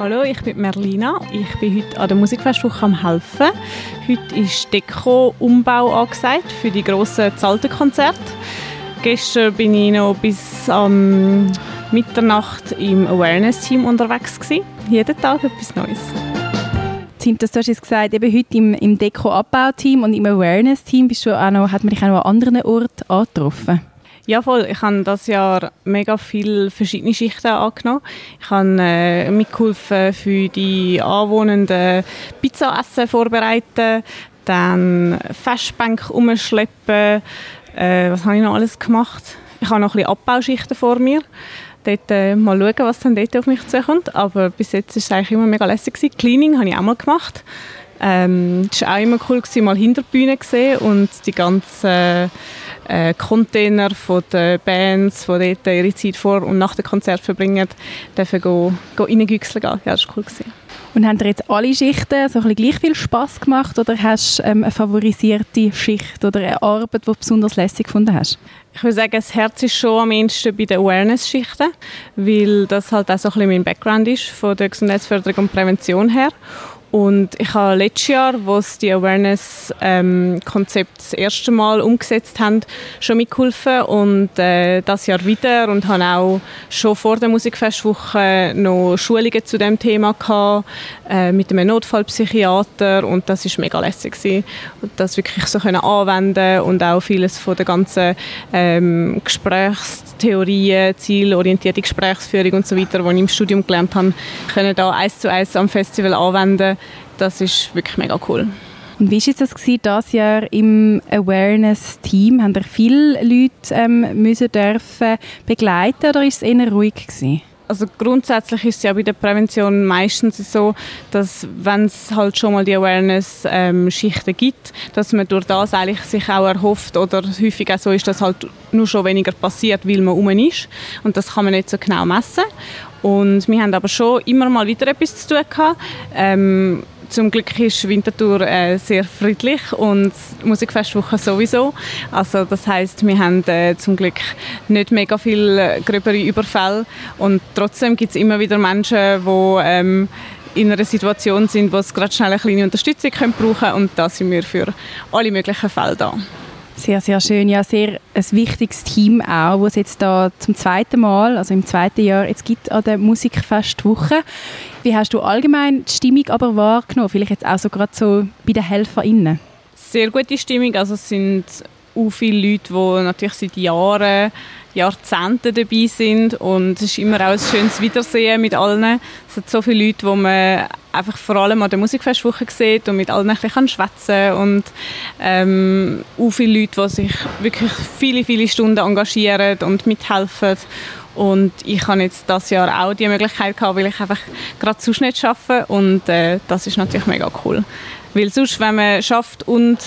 Hallo, ich bin Merlina. Ich bin heute an der Musikfestwoche am helfen. Heute ist Deko-Umbau angesagt für die grossen Zaltenkonzerte. Gestern bin ich noch bis am Mitternacht im Awareness-Team unterwegs gewesen. Jeden Tag etwas Neues. Sintas, du hast jetzt gesagt, eben heute im, im Deko-Abbau-Team und im Awareness-Team bist du auch noch, hat man dich auch noch an anderen Orten angetroffen? Ja, voll. Ich habe das Jahr mega viele verschiedene Schichten angenommen. Ich habe äh, mitgeholfen für die Anwohnenden Pizza-Essen vorbereiten, dann Festbänke umschleppen. Äh, was habe ich noch alles gemacht? Ich habe noch ein bisschen Abbauschichten vor mir dort äh, mal schauen, was dann dort auf mich zukommt. Aber bis jetzt war es eigentlich immer mega lässig. Gewesen. Cleaning habe ich auch mal gemacht. Ähm, es war auch immer cool, gewesen, mal hinter die Bühne zu sehen und die ganzen äh, Container von den Bands, die dort ihre Zeit vor und nach dem Konzert verbringen, dürfen go, go reingüchseln gehen. Ja, das war cool. Gewesen. Und haben dir jetzt alle Schichten so ein gleich viel Spass gemacht oder hast du ähm, eine favorisierte Schicht oder eine Arbeit, die du besonders lässig gefunden hast? Ich würde sagen, das Herz ist schon am ehesten bei den Awareness-Schichten, weil das halt auch so ein bisschen mein Background ist, von der Gesundheitsförderung und Prävention her. Und ich habe letztes Jahr, wo sie die Awareness-Konzept ähm, das erste Mal umgesetzt haben, schon mitgeholfen und äh, das Jahr wieder und habe auch schon vor der Musikfestwoche noch Schulungen zu dem Thema gehabt, äh, mit einem Notfallpsychiater und das ist mega lässig und das wirklich so können anwenden und auch vieles von der ganzen ähm, Gesprächstheorien, zielorientierte Gesprächsführung und so weiter, die ich im Studium gelernt habe, können da eins zu eins am Festival anwenden das ist wirklich mega cool. Und wie war das gewesen, dieses Jahr im Awareness-Team? Haben da viele Leute ähm, müssen dürfen begleiten oder war es eher ruhig gewesen? Also grundsätzlich ist es ja bei der Prävention meistens so, dass wenn es halt schon mal die Awareness-Schichten ähm, gibt, dass man durch das eigentlich sich auch erhofft oder häufig auch so ist, dass halt nur schon weniger passiert, weil man um ist und das kann man nicht so genau messen. Und wir haben aber schon immer mal wieder etwas zu tun gehabt. Ähm, zum Glück ist Winterthur äh, sehr friedlich und Musikfestwoche sowieso. Also das heißt, wir haben äh, zum Glück nicht mega viel gröbere Überfälle und trotzdem gibt es immer wieder Menschen, die ähm, in einer Situation sind, wo sie gerade schnell eine kleine Unterstützung können brauchen und da sind wir für alle möglichen Fälle da. Sehr, sehr schön. Ja, sehr ein wichtiges Team auch, das es jetzt da zum zweiten Mal, also im zweiten Jahr, jetzt gibt an der Musikfestwoche. Wie hast du allgemein die Stimmung aber wahrgenommen? Vielleicht jetzt auch so gerade so bei den HelferInnen? Sehr gute Stimmung. Also es sind auch viele Leute, die natürlich seit Jahren Jahrzehnten dabei sind und es ist immer auch ein schönes Wiedersehen mit allen. Es sind so viele Leute, die man einfach vor allem an der Musikfestwoche sieht und mit allen ein bisschen schwätzen und ähm, auch viele Leute, die sich wirklich viele, viele Stunden engagieren und mithelfen und ich habe jetzt das Jahr auch die Möglichkeit gehabt, weil ich einfach gerade sonst nicht arbeite und äh, das ist natürlich mega cool. Weil sonst, wenn man schafft und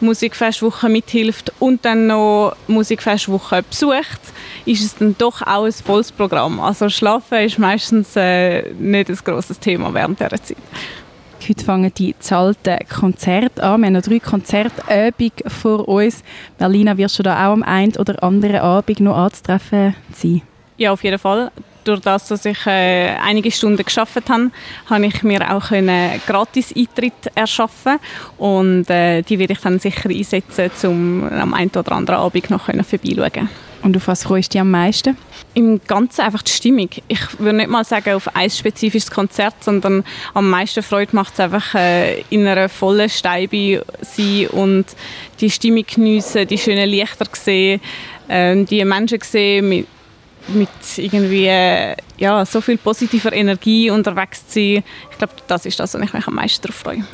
Musikfestwoche mithilft und dann noch Musikfestwoche besucht, ist es dann doch auch ein volles Programm. Also Schlafen ist meistens äh, nicht ein grosses Thema während dieser Zeit. Heute fangen die zahlten Konzerte an. Wir haben noch drei Konzertabende vor uns. Berlina, wirst du da auch am einen oder anderen Abend noch anzutreffen sein? Ja, auf jeden Fall durch das, dass ich äh, einige Stunden geschafft habe, habe ich mir auch einen gratis Eintritt erschaffen und äh, die werde ich dann sicher einsetzen, um am einen oder anderen Abend noch vorbeischauen und auf was freust du dich am meisten? Im Ganzen einfach die Stimmung. Ich würde nicht mal sagen auf ein spezifisches Konzert, sondern am meisten Freude macht es einfach äh, in einer vollen Steibe sein und die Stimmung geniessen, die schönen Lichter sehen, äh, die Menschen sehen mit mit irgendwie ja, so viel positiver Energie unterwegs zu sein. Ich glaube, das ist das, was ich mich am meisten darauf freue.